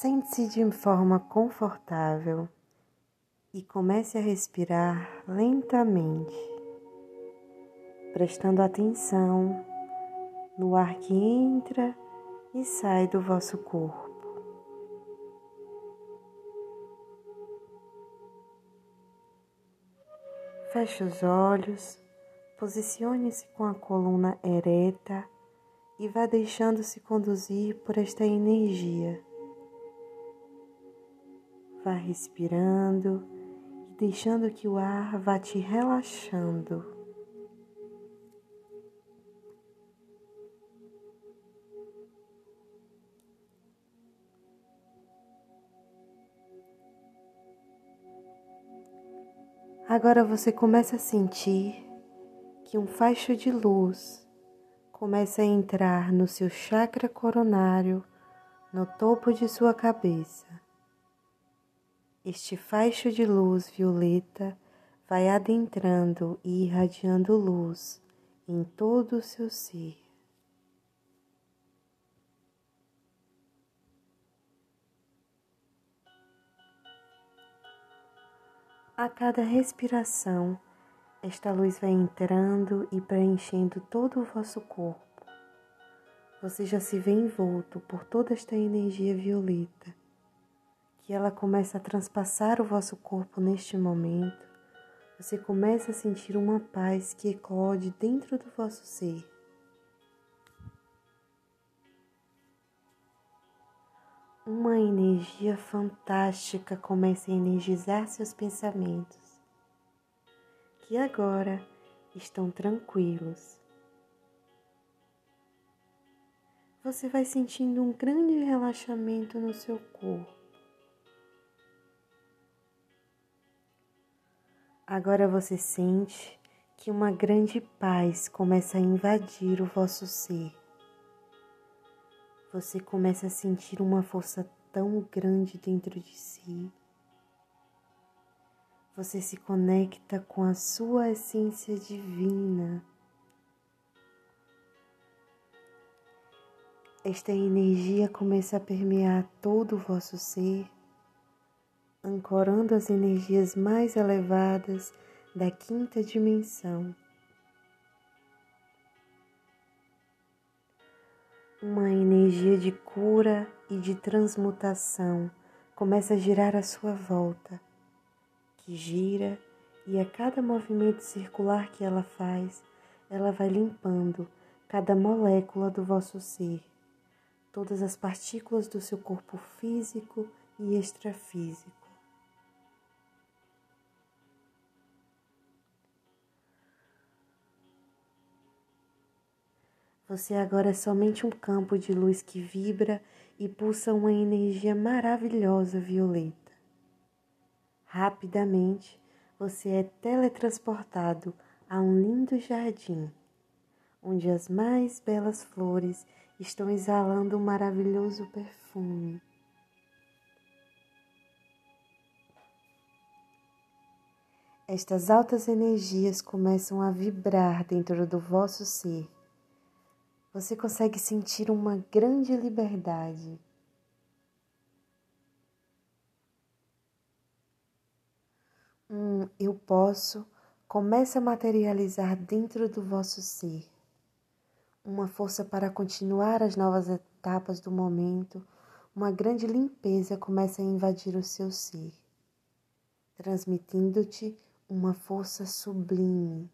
Sente-se de forma confortável e comece a respirar lentamente, prestando atenção no ar que entra e sai do vosso corpo. Feche os olhos, posicione-se com a coluna ereta e vá deixando-se conduzir por esta energia. Respirando e deixando que o ar vá te relaxando. Agora você começa a sentir que um faixo de luz começa a entrar no seu chakra coronário, no topo de sua cabeça. Este faixo de luz violeta vai adentrando e irradiando luz em todo o seu ser. A cada respiração, esta luz vai entrando e preenchendo todo o vosso corpo. Você já se vê envolto por toda esta energia violeta, que ela começa a transpassar o vosso corpo neste momento. Você começa a sentir uma paz que eclode dentro do vosso ser. Uma energia fantástica começa a energizar seus pensamentos, que agora estão tranquilos. Você vai sentindo um grande relaxamento no seu corpo. Agora você sente que uma grande paz começa a invadir o vosso ser você começa a sentir uma força tão grande dentro de si. Você se conecta com a sua essência divina. Esta energia começa a permear todo o vosso ser, ancorando as energias mais elevadas da quinta dimensão. Uma energia de cura e de transmutação começa a girar à sua volta, que gira e a cada movimento circular que ela faz, ela vai limpando cada molécula do vosso ser, todas as partículas do seu corpo físico e extrafísico. Você agora é somente um campo de luz que vibra e pulsa uma energia maravilhosa violeta. Rapidamente, você é teletransportado a um lindo jardim, onde as mais belas flores estão exalando um maravilhoso perfume. Estas altas energias começam a vibrar dentro do vosso ser você consegue sentir uma grande liberdade. Um eu posso começa a materializar dentro do vosso ser. Uma força para continuar as novas etapas do momento, uma grande limpeza começa a invadir o seu ser, transmitindo-te uma força sublime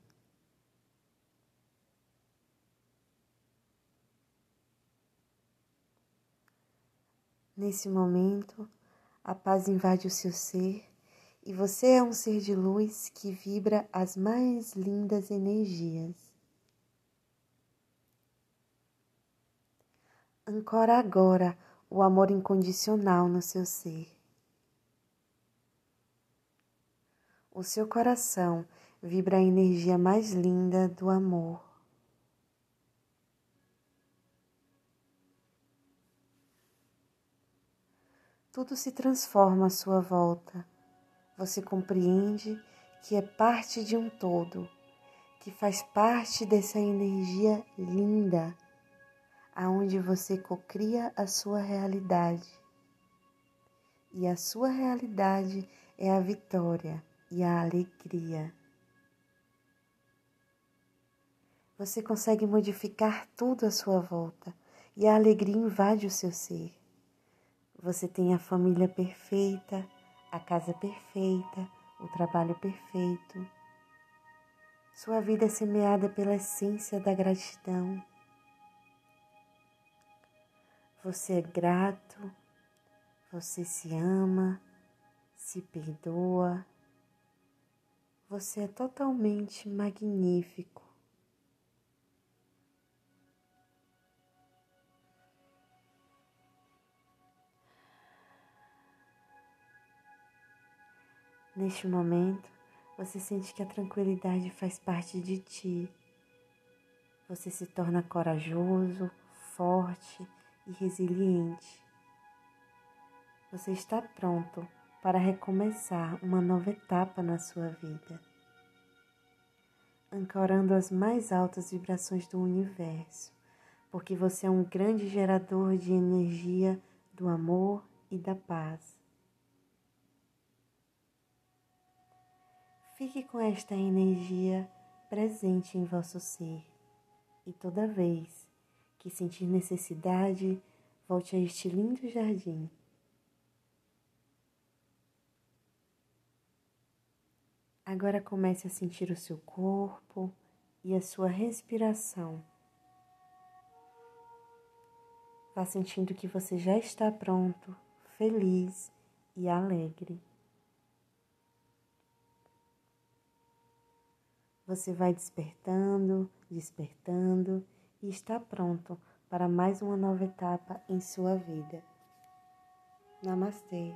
Nesse momento, a paz invade o seu ser e você é um ser de luz que vibra as mais lindas energias. Ancora agora o amor incondicional no seu ser. O seu coração vibra a energia mais linda do amor. Tudo se transforma à sua volta. Você compreende que é parte de um todo, que faz parte dessa energia linda, aonde você cocria a sua realidade. e a sua realidade é a vitória e a alegria. Você consegue modificar tudo à sua volta e a alegria invade o seu ser. Você tem a família perfeita, a casa perfeita, o trabalho perfeito. Sua vida é semeada pela essência da gratidão. Você é grato, você se ama, se perdoa. Você é totalmente magnífico. Neste momento, você sente que a tranquilidade faz parte de ti. Você se torna corajoso, forte e resiliente. Você está pronto para recomeçar uma nova etapa na sua vida, ancorando as mais altas vibrações do universo, porque você é um grande gerador de energia do amor e da paz. Fique com esta energia presente em vosso ser e toda vez que sentir necessidade, volte a este lindo jardim. Agora comece a sentir o seu corpo e a sua respiração. Vá sentindo que você já está pronto, feliz e alegre. Você vai despertando, despertando e está pronto para mais uma nova etapa em sua vida. Namastê.